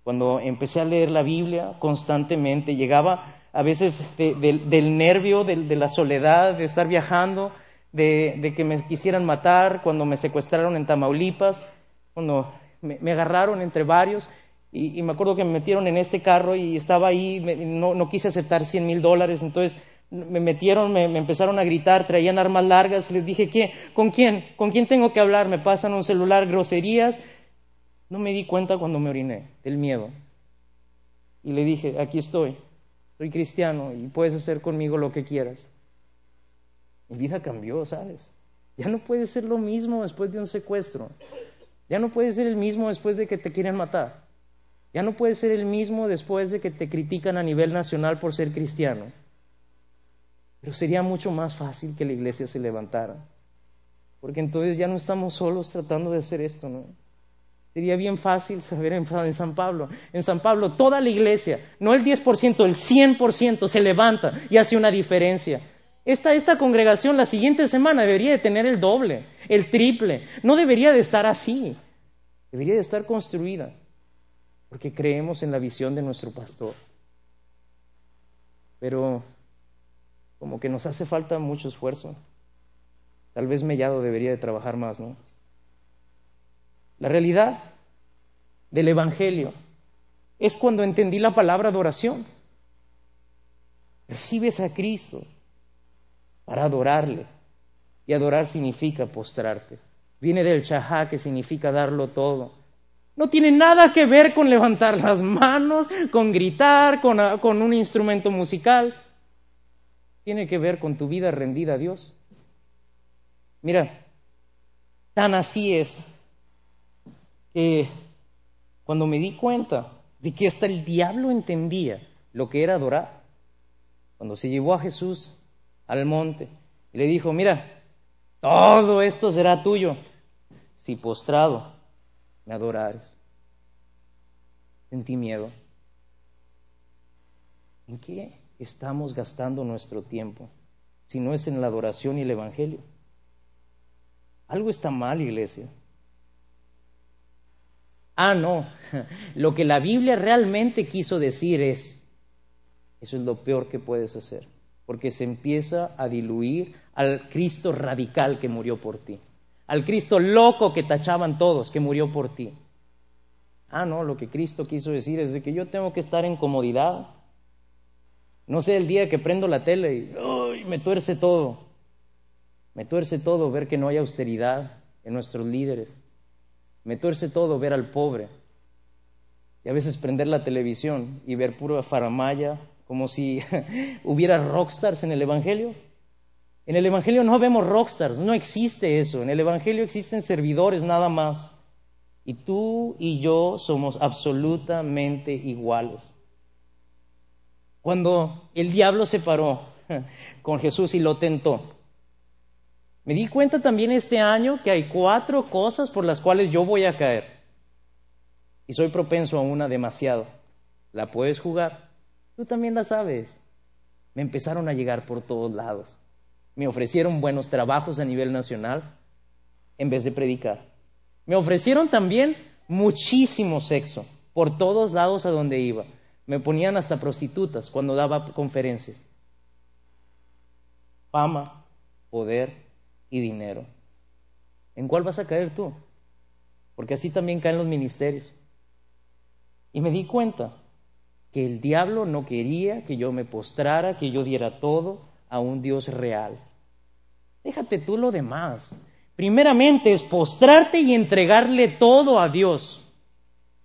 cuando empecé a leer la Biblia constantemente, llegaba a veces del nervio, de, la soledad, de estar viajando, de, que me quisieran matar, cuando me secuestraron en Tamaulipas, cuando me agarraron entre varios, y, me acuerdo que me metieron en este carro y estaba ahí, no, no, quise aceptar 100 mil dólares, entonces me metieron, me, empezaron a gritar, traían armas largas, les dije, ¿qué? ¿con quién? ¿Con quién tengo que hablar? Me pasan un celular, groserías. No me di cuenta cuando me oriné del miedo. Y le dije, aquí estoy, soy cristiano y puedes hacer conmigo lo que quieras. Mi vida cambió, ¿sabes? Ya no puede ser lo mismo después de un secuestro. Ya no puede ser el mismo después de que te quieren matar. Ya no puede ser el mismo después de que te critican a nivel nacional por ser cristiano. Pero sería mucho más fácil que la iglesia se levantara. Porque entonces ya no estamos solos tratando de hacer esto, ¿no? Sería bien fácil saber en, San Pablo. En San Pablo toda la iglesia, no el 10%, el 100% se levanta y hace una diferencia. Esta, esta congregación la siguiente semana debería de tener el doble, el triple. No debería de estar así. Debería de estar construida porque creemos en la visión de nuestro pastor. Pero como que nos hace falta mucho esfuerzo. Tal vez Mellado debería de trabajar más, ¿no? La realidad del Evangelio es cuando entendí la palabra adoración. Recibes a Cristo para adorarle. Y adorar significa postrarte. Viene del chahá, que significa darlo todo. No tiene nada que ver con levantar las manos, con gritar, con, con un instrumento musical. Tiene que ver con tu vida rendida a Dios. Mira, tan así es que cuando me di cuenta de que hasta el diablo entendía lo que era adorar, cuando se llevó a Jesús al monte y le dijo, mira, todo esto será tuyo si postrado me adorares. Sentí miedo. ¿En qué estamos gastando nuestro tiempo si no es en la adoración y el Evangelio? Algo está mal, iglesia. Ah, no. *laughs* Lo que la Biblia realmente quiso decir es, eso es lo peor que puedes hacer, porque se empieza a diluir al Cristo radical que murió por ti al Cristo loco que tachaban todos, que murió por ti. Ah, no, lo que Cristo quiso decir es de que yo tengo que estar en comodidad. No sé, el día que prendo la tele y me tuerce todo. Me tuerce todo ver que no hay austeridad en nuestros líderes. Me tuerce todo ver al pobre. Y a veces prender la televisión y ver pura faramaya, como si *laughs* hubiera rockstars en el Evangelio. En el Evangelio no vemos rockstars, no existe eso. En el Evangelio existen servidores nada más. Y tú y yo somos absolutamente iguales. Cuando el diablo se paró *laughs* con Jesús y lo tentó, me di cuenta también este año que hay cuatro cosas por las cuales yo voy a caer. Y soy propenso a una demasiado. ¿La puedes jugar? Tú también la sabes. Me empezaron a llegar por todos lados. Me ofrecieron buenos trabajos a nivel nacional en vez de predicar. Me ofrecieron también muchísimo sexo por todos lados a donde iba. Me ponían hasta prostitutas cuando daba conferencias. Fama, poder, y dinero. ¿En cuál vas a caer tú? Porque así también caen los ministerios. Y me di cuenta que el diablo no quería que yo me postrara, que yo diera todo a un Dios real. Déjate tú lo demás. Primeramente es postrarte y entregarle todo a Dios.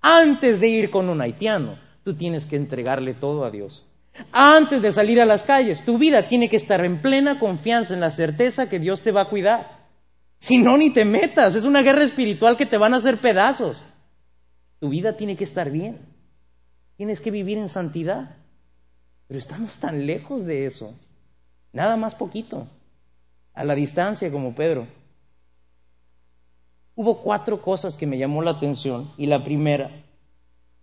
Antes de ir con un haitiano, tú tienes que entregarle todo a Dios. Antes de salir a las calles, tu vida tiene que estar en plena confianza, en la certeza que Dios te va a cuidar. Si no, ni te metas. Es una guerra espiritual que te van a hacer pedazos. Tu vida tiene que estar bien. Tienes que vivir en santidad. Pero estamos tan lejos de eso. Nada más poquito. A la distancia como Pedro. Hubo cuatro cosas que me llamó la atención. Y la primera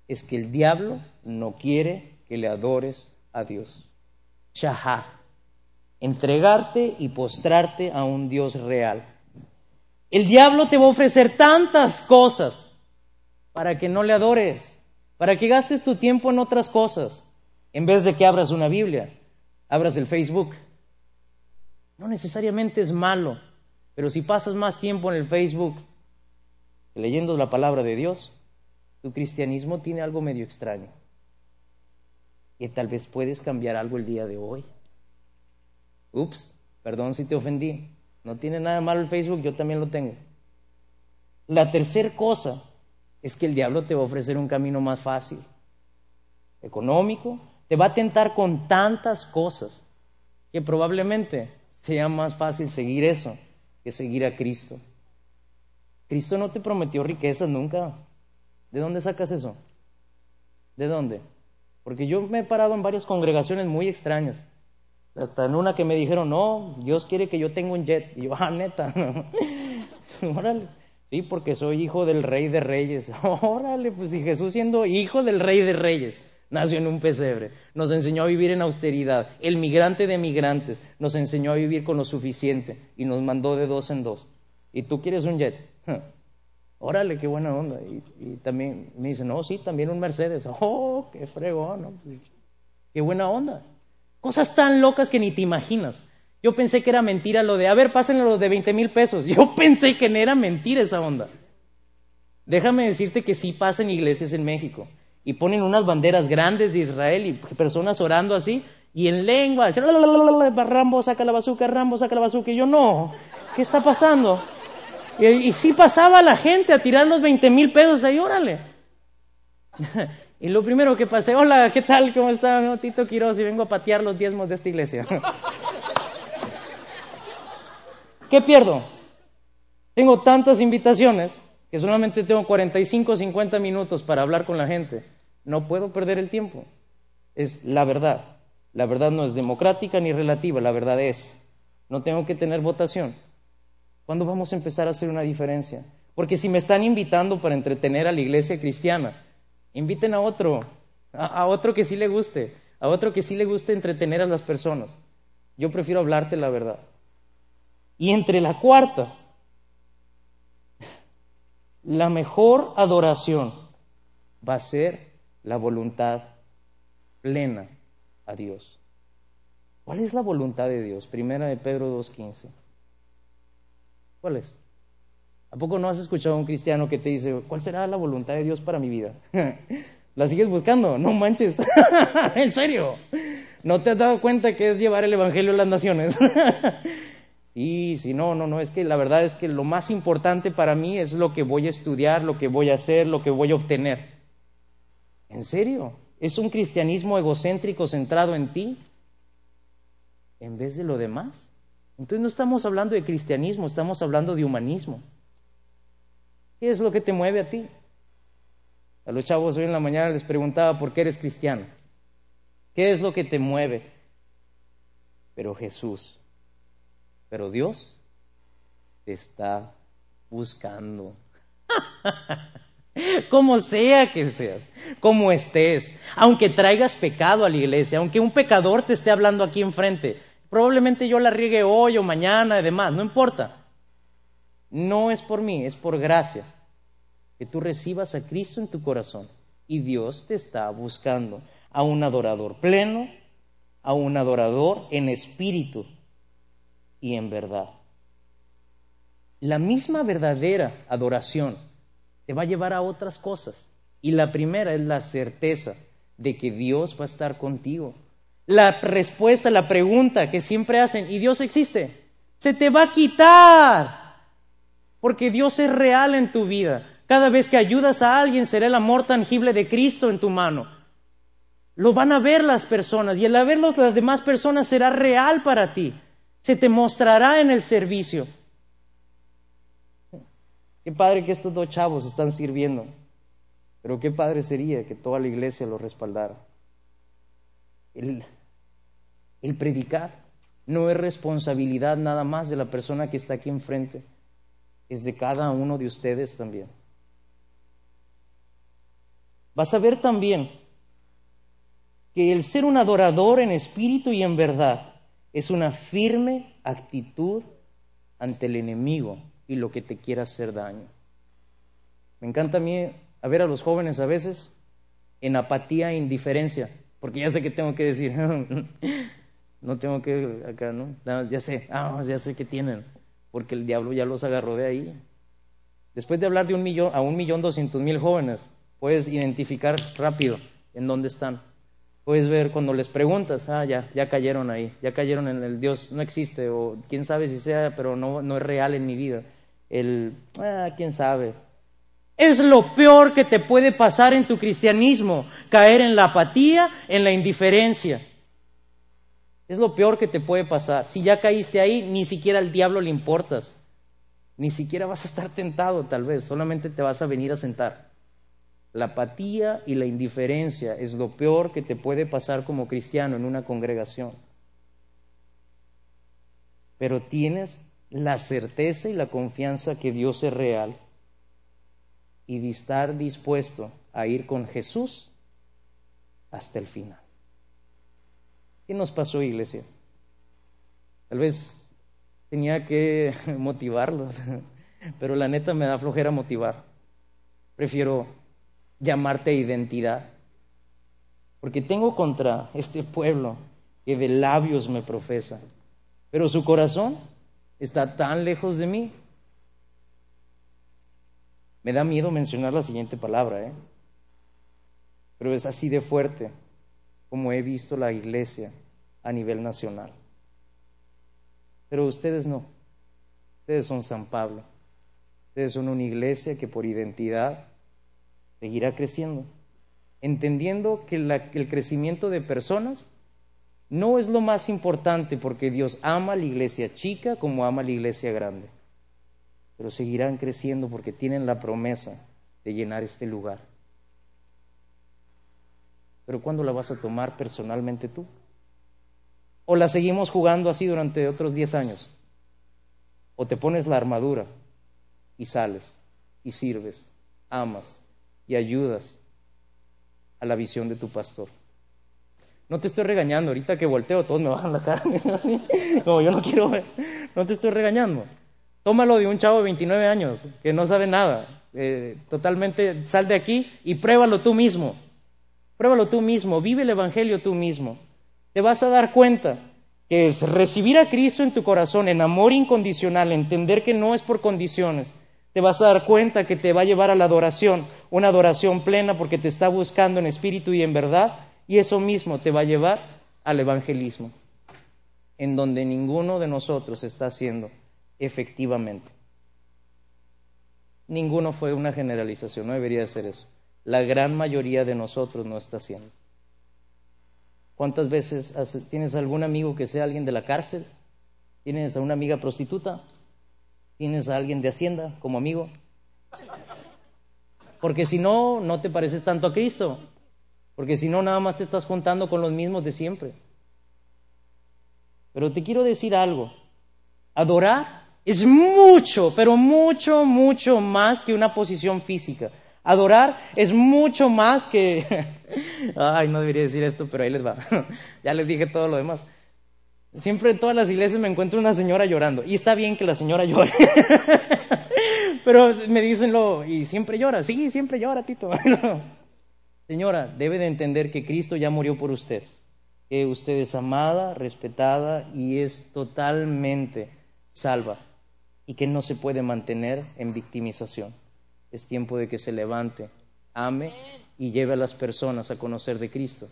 es que el diablo no quiere que le adores a Dios. Shahá. Entregarte y postrarte a un Dios real. El diablo te va a ofrecer tantas cosas para que no le adores, para que gastes tu tiempo en otras cosas, en vez de que abras una Biblia, abras el Facebook. No necesariamente es malo, pero si pasas más tiempo en el Facebook leyendo la palabra de Dios, tu cristianismo tiene algo medio extraño que tal vez puedes cambiar algo el día de hoy. Ups, perdón si te ofendí. No tiene nada malo el Facebook, yo también lo tengo. La tercera cosa es que el diablo te va a ofrecer un camino más fácil, económico, te va a tentar con tantas cosas que probablemente sea más fácil seguir eso que seguir a Cristo. Cristo no te prometió riquezas nunca. ¿De dónde sacas eso? ¿De dónde? Porque yo me he parado en varias congregaciones muy extrañas. Hasta en una que me dijeron, no, Dios quiere que yo tenga un jet. Y yo, ah, neta. *laughs* Órale. Sí, porque soy hijo del rey de reyes. *laughs* Órale, pues si Jesús siendo hijo del rey de reyes, *laughs* nació en un pesebre. Nos enseñó a vivir en austeridad. El migrante de migrantes nos enseñó a vivir con lo suficiente y nos mandó de dos en dos. ¿Y tú quieres un jet? *laughs* Órale, qué buena onda. Y, también me dicen, no, sí, también un Mercedes. *laughs* Oh, qué fregón, ¿no? Pues, qué buena onda. Cosas tan locas que ni te imaginas. Yo pensé que era mentira lo de, a ver, pásenlo los de 20 mil pesos. Yo pensé que no era mentira esa onda. Déjame decirte que sí pasan iglesias en México y ponen unas banderas grandes de Israel y personas orando así y en lengua, Rambo saca la bazuca, Rambo saca la bazuca. Y yo, no, ¿qué está pasando? Y, sí pasaba la gente a tirar los 20 mil pesos ahí, órale. *laughs* y lo primero que pasé, hola, ¿qué tal? ¿Cómo está? Mi Tito Quiroz y vengo a patear los diezmos de esta iglesia. *laughs* ¿Qué pierdo? Tengo tantas invitaciones que solamente tengo 45 o 50 minutos para hablar con la gente. No puedo perder el tiempo. Es la verdad. La verdad no es democrática ni relativa, la verdad es. No tengo que tener votación. ¿Cuándo vamos a empezar a hacer una diferencia? Porque si me están invitando para entretener a la iglesia cristiana, inviten a otro, a, otro que sí le guste, a otro que sí le guste entretener a las personas. Yo prefiero hablarte la verdad. Y entre la cuarta, la mejor adoración va a ser la voluntad plena a Dios. ¿Cuál es la voluntad de Dios? Primera de Pedro 2.15. ¿Cuál es? ¿A poco no has escuchado a un cristiano que te dice, ¿cuál será la voluntad de Dios para mi vida? *laughs* ¿La sigues buscando? No manches. *laughs* ¿En serio? ¿No te has dado cuenta que es llevar el Evangelio a las naciones? *laughs* sí, sí, no, no, no. Es que la verdad es que lo más importante para mí es lo que voy a estudiar, lo que voy a hacer, lo que voy a obtener. ¿En serio? Es un cristianismo egocéntrico centrado en ti en vez de lo demás. Entonces no estamos hablando de cristianismo, estamos hablando de humanismo. ¿Qué es lo que te mueve a ti? A los chavos hoy en la mañana les preguntaba por qué eres cristiano. ¿Qué es lo que te mueve? Pero Jesús, pero Dios te está buscando. *laughs* como sea que seas, como estés, aunque traigas pecado a la iglesia, aunque un pecador te esté hablando aquí enfrente, probablemente yo la riegue hoy o mañana y demás, no importa. No es por mí, es por gracia que tú recibas a Cristo en tu corazón y Dios te está buscando a un adorador pleno, a un adorador en espíritu y en verdad. La misma verdadera adoración te va a llevar a otras cosas. Y la primera es la certeza de que Dios va a estar contigo. La respuesta, la pregunta que siempre hacen, ¿y Dios existe? Se te va a quitar. Porque Dios es real en tu vida. Cada vez que ayudas a alguien será el amor tangible de Cristo en tu mano. Lo van a ver las personas y el verlo las demás personas será real para ti. Se te mostrará en el servicio. Qué padre que estos dos chavos están sirviendo. Pero qué padre sería que toda la iglesia lo respaldara. El, el predicar no es responsabilidad nada más de la persona que está aquí enfrente, es de cada uno de ustedes también. Vas a ver también que el ser un adorador en espíritu y en verdad es una firme actitud ante el enemigo y lo que te quiera hacer daño. Me encanta a mí a ver a los jóvenes a veces en apatía e indiferencia, porque ya sé que tengo que decir, *laughs* no tengo que acá, ¿no? Ya sé, ah, ya sé que tienen, porque el diablo ya los agarró de ahí. Después de hablar de un millón a un millón doscientos mil jóvenes, puedes identificar rápido en dónde están. Puedes ver cuando les preguntas, ah, ya, ya cayeron ahí, ya cayeron en el Dios, no existe, o quién sabe si sea, pero no, no es real en mi vida el, ah, quién sabe. Es lo peor que te puede pasar en tu cristianismo, caer en la apatía, en la indiferencia. Es lo peor que te puede pasar. Si ya caíste ahí, ni siquiera al diablo le importas. Ni siquiera vas a estar tentado, tal vez, solamente te vas a venir a sentar. La apatía y la indiferencia es lo peor que te puede pasar como cristiano en una congregación. Pero tienes la certeza y la confianza que Dios es real y de estar dispuesto a ir con Jesús hasta el final. ¿Qué nos pasó, iglesia? Tal vez tenía que *laughs* motivarlos, *laughs* pero la neta me da flojera motivar. Prefiero llamarte identidad, porque tengo contra este pueblo que de labios me profesa, pero su corazón está tan lejos de mí. Me da miedo mencionar la siguiente palabra, ¿eh? pero es así de fuerte como he visto la iglesia a nivel nacional. Pero ustedes no, ustedes son San Pablo, ustedes son una iglesia que por identidad seguirá creciendo, entendiendo que el crecimiento de personas no es lo más importante porque Dios ama a la iglesia chica como ama la iglesia grande, pero seguirán creciendo porque tienen la promesa de llenar este lugar. Pero ¿cuándo la vas a tomar personalmente tú? ¿O la seguimos jugando así durante otros 10 años? ¿O te pones la armadura y sales y sirves, amas y ayudas a la visión de tu pastor? No te estoy regañando, ahorita que volteo todos me bajan la cara. *laughs* Como yo no quiero ver, no te estoy regañando. Tómalo de un chavo de 29 años que no sabe nada. Eh, totalmente sal de aquí y pruébalo tú mismo. Pruébalo tú mismo, vive el Evangelio tú mismo. Te vas a dar cuenta que es recibir a Cristo en tu corazón en amor incondicional, entender que no es por condiciones. Te vas a dar cuenta que te va a llevar a la adoración, una adoración plena porque te está buscando en espíritu y en verdad y eso mismo te va a llevar al evangelismo, en donde ninguno de nosotros está haciendo efectivamente. Ninguno fue una generalización, no debería ser eso. La gran mayoría de nosotros no está haciendo. ¿Cuántas veces tienes algún amigo que sea alguien de la cárcel? ¿Tienes a una amiga prostituta? ¿Tienes a alguien de Hacienda como amigo? Porque si no, no te pareces tanto a Cristo. Porque si no, nada más te estás juntando con los mismos de siempre. Pero te quiero decir algo. Adorar es mucho, pero mucho, mucho más que una posición física. Adorar es mucho más que... *laughs* Ay, no debería decir esto, pero ahí les va. *laughs* ya les dije todo lo demás. Siempre en todas las iglesias me encuentro una señora llorando. Y está bien que la señora llore. *laughs* pero me dicen lo... Y siempre llora. Sí, siempre llora, Tito. *laughs* señora, debe de entender que Cristo ya murió por usted. Que usted es amada, respetada y es totalmente salva. Y que no se puede mantener en victimización. Es tiempo de que se levante, ame y lleve a las personas a conocer de Cristo.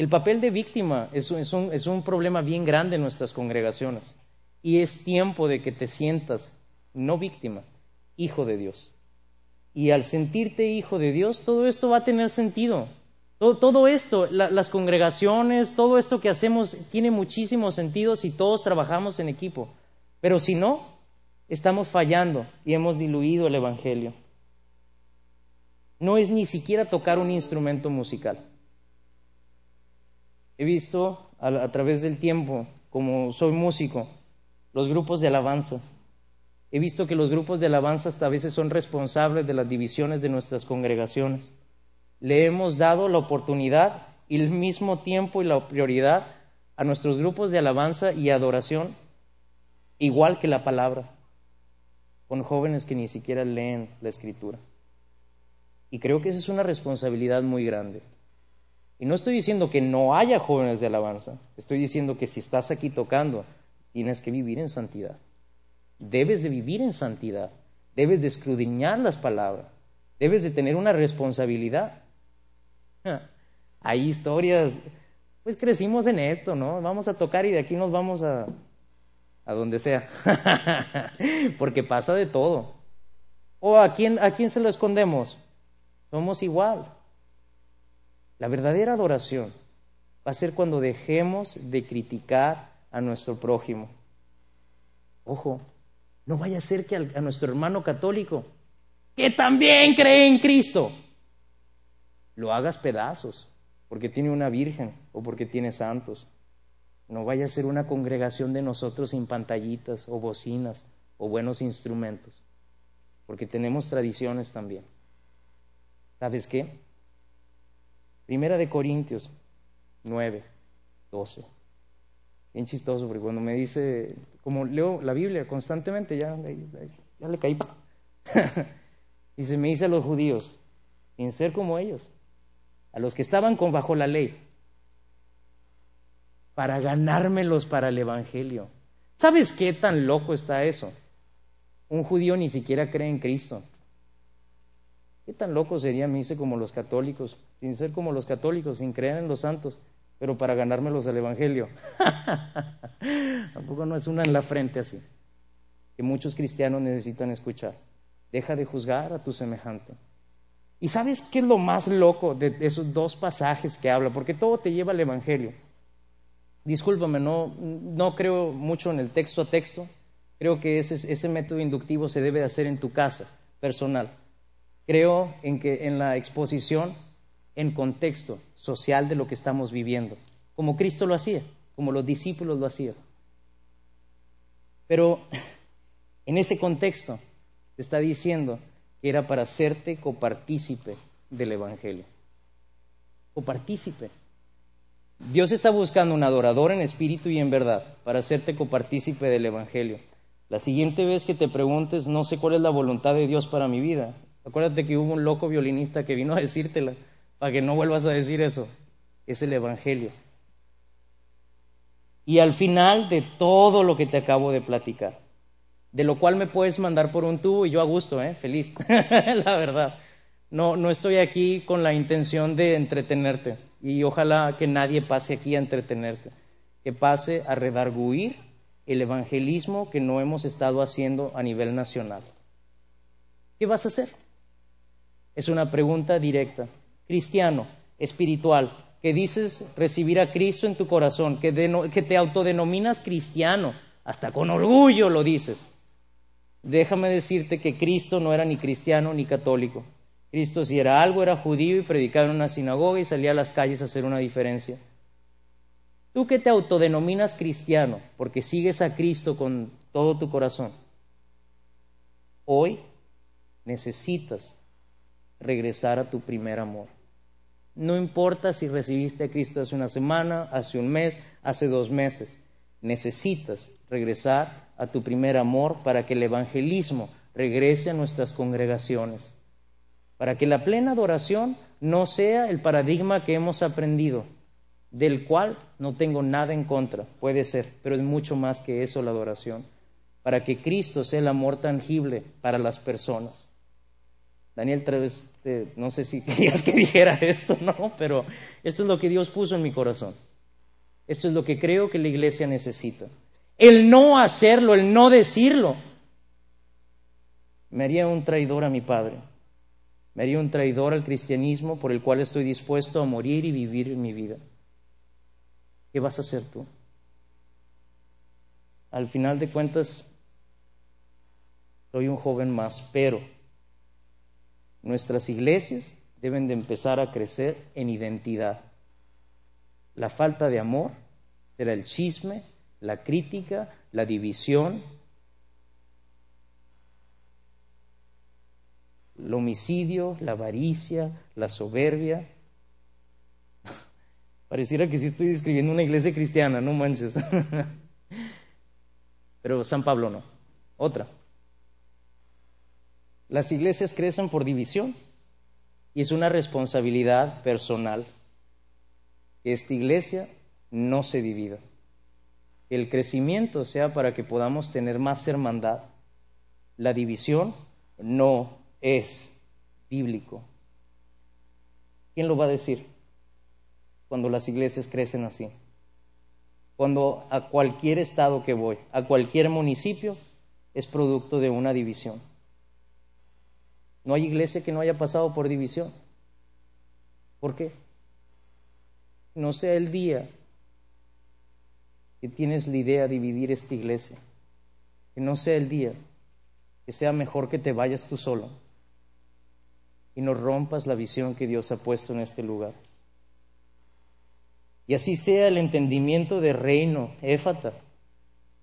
El papel de víctima es un, es un problema bien grande en nuestras congregaciones y es tiempo de que te sientas no víctima, hijo de Dios. Y al sentirte hijo de Dios, todo esto va a tener sentido. Todo, esto, las congregaciones, todo esto que hacemos tiene muchísimo sentido si todos trabajamos en equipo. Pero si no, estamos fallando y hemos diluido el Evangelio. No es ni siquiera tocar un instrumento musical. He visto a, través del tiempo, como soy músico, los grupos de alabanza. He visto que los grupos de alabanza hasta veces son responsables de las divisiones de nuestras congregaciones. Le hemos dado la oportunidad y el mismo tiempo y la prioridad a nuestros grupos de alabanza y adoración, igual que la palabra con jóvenes que ni siquiera leen la escritura. Y creo que esa es una responsabilidad muy grande. Y no estoy diciendo que no haya jóvenes de alabanza, estoy diciendo que si estás aquí tocando, tienes que vivir en santidad. Debes de vivir en santidad, debes de escudriñar las palabras, debes de tener una responsabilidad. Hay historias, pues crecimos en esto, ¿no? Vamos a tocar y de aquí nos vamos a, a donde sea, *laughs* porque pasa de todo. ¿O a quién, a quién se lo escondemos? Somos igual. La verdadera adoración va a ser cuando dejemos de criticar a nuestro prójimo. Ojo, no vaya a ser que a nuestro hermano católico, que también cree en Cristo, lo hagas pedazos, porque tiene una virgen o porque tiene santos. No vaya a ser una congregación de nosotros sin pantallitas o bocinas o buenos instrumentos, porque tenemos tradiciones también. ¿Sabes qué? Primera de Corintios 9, 12. Bien chistoso, porque cuando me dice, como leo la Biblia constantemente, ya, ya le caí. *laughs* se me dice a los judíos, sin ser como ellos, a los que estaban con bajo la ley, para ganármelos para el Evangelio. ¿Sabes qué tan loco está eso? Un judío ni siquiera cree en Cristo. ¿Qué tan loco sería, me dice, como los católicos, sin ser como los católicos, sin creer en los santos, pero para ganármelos al Evangelio? *laughs* Tampoco no es una en la frente así, que muchos cristianos necesitan escuchar. Deja de juzgar a tu semejante. ¿Y sabes qué es lo más loco de esos dos pasajes que habla? Porque todo te lleva al Evangelio. Discúlpame, no, no creo mucho en el texto a texto. Creo que ese, ese método inductivo se debe de hacer en tu casa, personal. Creo en que en la exposición en contexto social de lo que estamos viviendo, como Cristo lo hacía, como los discípulos lo hacían. Pero *laughs* en ese contexto te está diciendo que era para hacerte copartícipe del Evangelio. Copartícipe. Dios está buscando un adorador en espíritu y en verdad para hacerte copartícipe del Evangelio. La siguiente vez que te preguntes, no sé cuál es la voluntad de Dios para mi vida, acuérdate que hubo un loco violinista que vino a decírtela para que no vuelvas a decir eso. Es el Evangelio. Y al final de todo lo que te acabo de platicar, de lo cual me puedes mandar por un tubo y yo a gusto, ¿eh? feliz, *laughs* la verdad. No, no estoy aquí con la intención de entretenerte y ojalá que nadie pase aquí a entretenerte, que pase a redarguir el evangelismo que no hemos estado haciendo a nivel nacional. ¿Qué vas a hacer? Es una pregunta directa. Cristiano, espiritual, que dices recibir a Cristo en tu corazón, que, te autodenominas cristiano, hasta con orgullo lo dices. Déjame decirte que Cristo no era ni cristiano ni católico. Cristo si era algo era judío y predicaba en una sinagoga y salía a las calles a hacer una diferencia. Tú que te autodenominas cristiano porque sigues a Cristo con todo tu corazón, hoy necesitas regresar a tu primer amor. No importa si recibiste a Cristo hace una semana, hace un mes, hace dos meses. Necesitas regresar a tu primer amor para que el evangelismo regrese a nuestras congregaciones. Para que la plena adoración no sea el paradigma que hemos aprendido, del cual no tengo nada en contra, puede ser, pero es mucho más que eso la adoración. Para que Cristo sea el amor tangible para las personas. Daniel, no sé si *laughs* querías que dijera esto, no, pero esto es lo que Dios puso en mi corazón. Esto es lo que creo que la iglesia necesita. El no hacerlo, el no decirlo, me haría un traidor a mi Padre. Me haría un traidor al cristianismo por el cual estoy dispuesto a morir y vivir mi vida. ¿Qué vas a hacer tú? Al final de cuentas, soy un joven más, pero Nuestras iglesias deben de empezar a crecer en identidad. La falta de amor será el chisme, la crítica, la división, el homicidio, la avaricia, la soberbia. *laughs* Pareciera que sí estoy describiendo una iglesia cristiana, no manches. *laughs* Pero San Pablo no. Otra. Las iglesias crecen por división y es una responsabilidad personal que esta iglesia no se divida. El crecimiento sea para que podamos tener más hermandad. La división no es bíblico. ¿Quién lo va a decir cuando las iglesias crecen así? Cuando a cualquier estado que voy, a cualquier municipio, es producto de una división. No hay iglesia que no haya pasado por división. ¿Por qué? No sea el día que tienes la idea de dividir esta iglesia. Que no sea el día que sea mejor que te vayas tú solo y no rompas la visión que Dios ha puesto en este lugar. Y así sea el entendimiento de reino, éfata,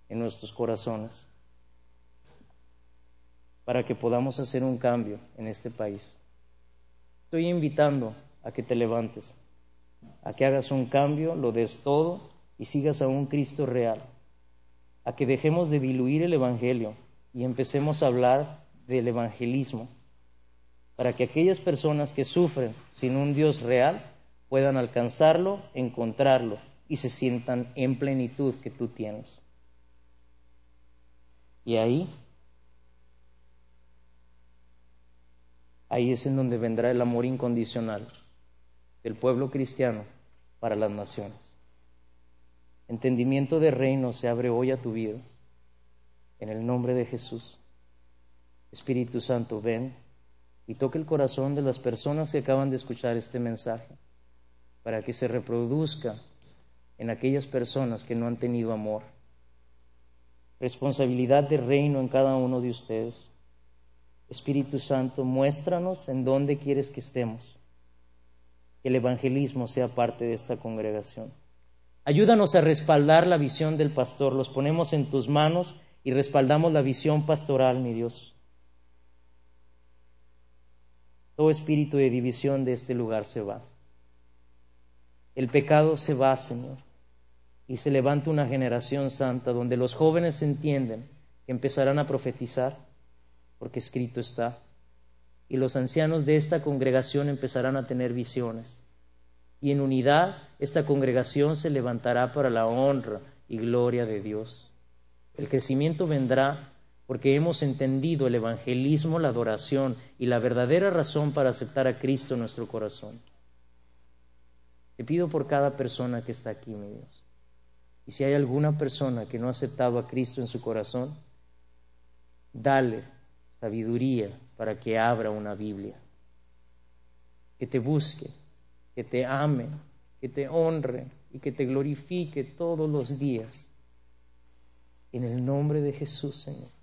en nuestros corazones para que podamos hacer un cambio en este país. Estoy invitando a que te levantes, a que hagas un cambio, lo des todo y sigas a un Cristo real, a que dejemos de diluir el Evangelio y empecemos a hablar del evangelismo, para que aquellas personas que sufren sin un Dios real puedan alcanzarlo, encontrarlo y se sientan en plenitud que tú tienes. Y ahí Ahí es en donde vendrá el amor incondicional del pueblo cristiano para las naciones. Entendimiento de reino se abre hoy a tu vida. En el nombre de Jesús. Espíritu Santo, ven y toque el corazón de las personas que acaban de escuchar este mensaje para que se reproduzca en aquellas personas que no han tenido amor. Responsabilidad de reino en cada uno de ustedes. Espíritu Santo, muéstranos en dónde quieres que estemos. Que el evangelismo sea parte de esta congregación. Ayúdanos a respaldar la visión del pastor. Los ponemos en tus manos y respaldamos la visión pastoral, mi Dios. Todo espíritu de división de este lugar se va. El pecado se va, Señor. Y se levanta una generación santa donde los jóvenes entienden que empezarán a profetizar porque escrito está. Y los ancianos de esta congregación empezarán a tener visiones. Y en unidad esta congregación se levantará para la honra y gloria de Dios. El crecimiento vendrá porque hemos entendido el evangelismo, la adoración y la verdadera razón para aceptar a Cristo en nuestro corazón. Te pido por cada persona que está aquí, mi Dios. Y si hay alguna persona que no ha aceptado a Cristo en su corazón, dale sabiduría para que abra una Biblia, que te busque, que te ame que te honre y que te glorifique todos los días. En el nombre de Jesús, Señor.